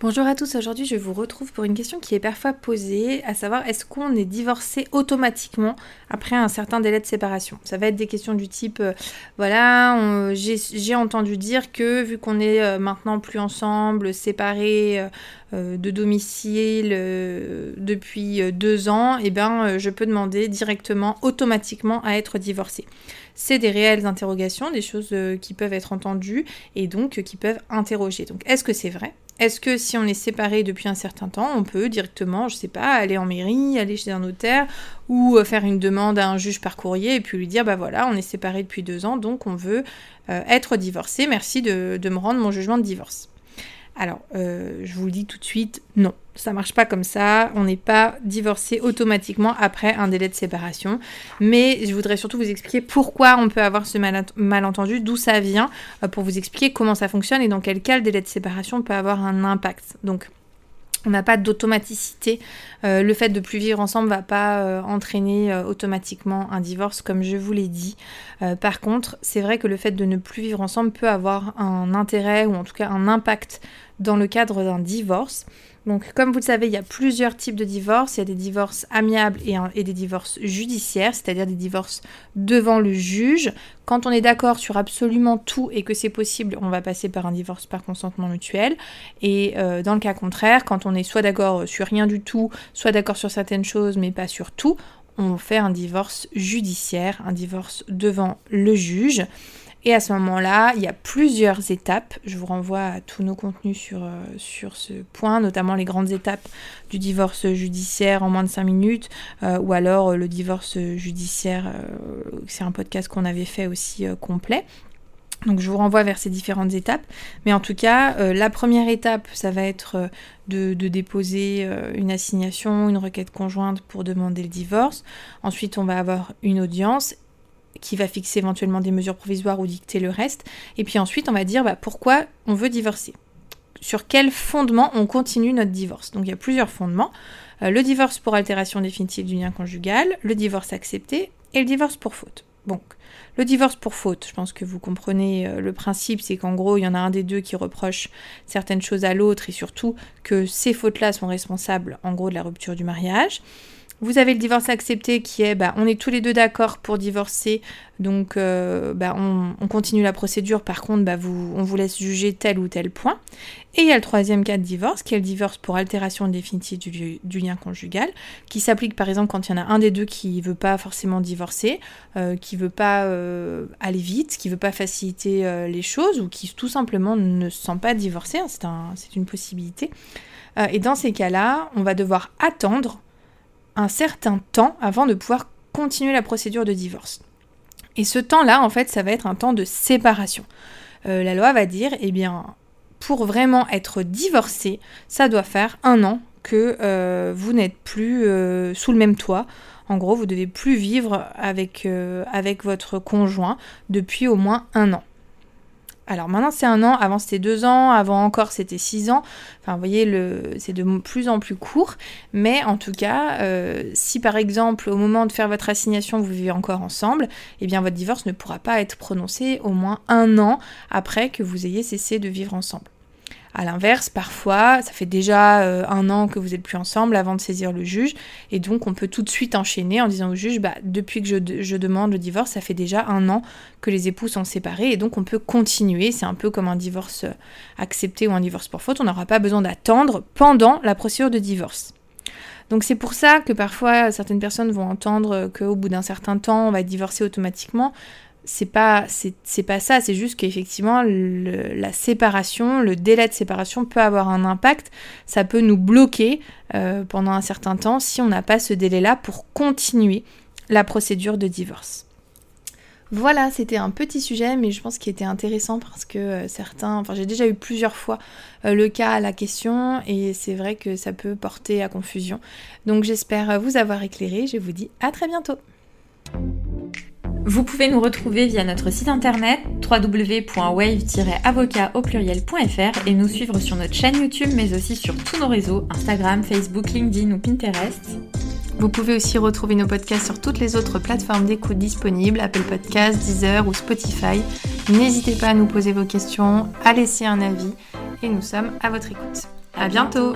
Bonjour à tous, aujourd'hui je vous retrouve pour une question qui est parfois posée, à savoir est-ce qu'on est divorcé automatiquement après un certain délai de séparation? Ça va être des questions du type, euh, voilà, j'ai entendu dire que vu qu'on est euh, maintenant plus ensemble, séparés euh, de domicile depuis deux ans, eh bien je peux demander directement, automatiquement à être divorcé. C'est des réelles interrogations, des choses qui peuvent être entendues et donc qui peuvent interroger. Donc est-ce que c'est vrai? Est-ce que si on est séparé depuis un certain temps, on peut directement, je sais pas, aller en mairie, aller chez un notaire ou euh, faire une demande à un juge par courrier et puis lui dire bah voilà, on est séparé depuis deux ans, donc on veut euh, être divorcé, merci de me rendre mon jugement de divorce. Alors, euh, je vous dis tout de suite, non, ça marche pas comme ça. On n'est pas divorcé automatiquement après un délai de séparation. Mais je voudrais surtout vous expliquer pourquoi on peut avoir ce malentendu, d'où ça vient, euh, pour vous expliquer comment ça fonctionne et dans quel cas le délai de séparation peut avoir un impact. Donc, on n'a pas d'automaticité. Euh, le fait de plus vivre ensemble va pas euh, entraîner euh, automatiquement un divorce, comme je vous l'ai dit. par contre, c'est vrai que le fait de ne plus vivre ensemble peut avoir un intérêt ou en tout cas un impact dans le cadre d'un divorce. Donc, comme vous le savez, il y a plusieurs types de divorces. Il y a des divorces amiables et, des divorces judiciaires, c'est-à-dire des divorces devant le juge. Quand on est d'accord sur absolument tout et que c'est possible, on va passer par un divorce par consentement mutuel. Et euh, dans le cas contraire, quand on est soit d'accord sur rien du tout, soit d'accord sur certaines choses mais pas sur tout, on fait un divorce judiciaire, un divorce devant le juge. Et à ce moment-là, il y a plusieurs étapes. Je vous renvoie à tous nos contenus sur, euh, sur ce point, notamment les grandes étapes du divorce judiciaire en moins de 5 minutes, euh, ou alors euh, le divorce judiciaire, c'est un podcast qu'on avait fait aussi complet. Donc je vous renvoie vers ces différentes étapes. Mais en tout cas, la première étape, ça va être de, de, déposer une assignation, une requête conjointe pour demander le divorce. Ensuite, on va avoir une audience qui va fixer éventuellement des mesures provisoires ou dicter le reste. Et puis ensuite, on va dire bah, pourquoi on veut divorcer. Sur quel fondement on continue notre divorce. Donc il y a plusieurs fondements. Euh, le divorce pour altération définitive du lien conjugal, le divorce accepté et le divorce pour faute. Donc, le divorce pour faute, je pense que vous comprenez euh, le principe, c'est qu'en gros, il y en a un des deux qui reproche certaines choses à l'autre et surtout que ces fautes-là sont responsables, en gros, de la rupture du mariage. Vous avez le divorce accepté qui est, bah, on est tous les deux d'accord pour divorcer, donc euh, bah, on, continue la procédure, par contre, bah, vous, on vous laisse juger tel ou tel point. Et il y a le troisième cas de divorce, qui est le divorce pour altération définitive du, lien conjugal, qui s'applique par exemple quand il y en a un des deux qui ne veut pas forcément divorcer, euh, qui ne veut pas euh, aller vite, qui ne veut pas faciliter les choses, ou qui tout simplement ne se sent pas divorcer, c'est une possibilité. et dans ces cas-là, on va devoir attendre un certain temps avant de pouvoir continuer la procédure de divorce. Et ce temps-là, en fait, ça va être un temps de séparation. Euh, la loi va dire, eh bien, pour vraiment être divorcé, ça doit faire un an que euh, vous n'êtes plus euh, sous le même toit. En gros, vous devez plus vivre avec, avec votre conjoint depuis au moins un an. Alors maintenant c'est un an, avant c'était deux ans, avant encore c'était six ans. Enfin vous voyez, c'est de plus en plus court. Mais en tout cas, euh, si par exemple au moment de faire votre assignation vous vivez encore ensemble, eh bien votre divorce ne pourra pas être prononcé au moins un an après que vous ayez cessé de vivre ensemble. À l'inverse, parfois, ça fait déjà euh, un an que vous n'êtes plus ensemble avant de saisir le juge, et donc on peut tout de suite enchaîner en disant au juge, bah, depuis que je, demande le divorce, ça fait déjà un an que les époux sont séparés, et donc on peut continuer. C'est un peu comme un divorce euh, accepté ou un divorce pour faute, on n'aura pas besoin d'attendre pendant la procédure de divorce. Donc c'est pour ça que parfois certaines personnes vont entendre qu'au bout d'un certain temps, on va divorcer automatiquement c'est pas ça c'est juste qu'effectivement la séparation le délai de séparation peut avoir un impact ça peut nous bloquer euh, pendant un certain temps si on n'a pas ce délai là pour continuer la procédure de divorce voilà, c'était un petit sujet, mais je pense qu'il était intéressant parce que euh, certains, enfin j'ai déjà eu plusieurs fois euh, le cas à la question et c'est vrai que ça peut porter à confusion. Donc j'espère vous avoir éclairé, je vous dis à très bientôt. Vous pouvez nous retrouver via notre site internet www.wave-avocat au pluriel.fr et nous suivre sur notre chaîne YouTube mais aussi sur tous nos réseaux Instagram, Facebook, LinkedIn ou Pinterest. Vous pouvez aussi retrouver nos podcasts sur toutes les autres plateformes d'écoute disponibles, Apple Podcasts, Deezer ou Spotify. N'hésitez pas à nous poser vos questions, à laisser un avis et nous sommes à votre écoute. À bientôt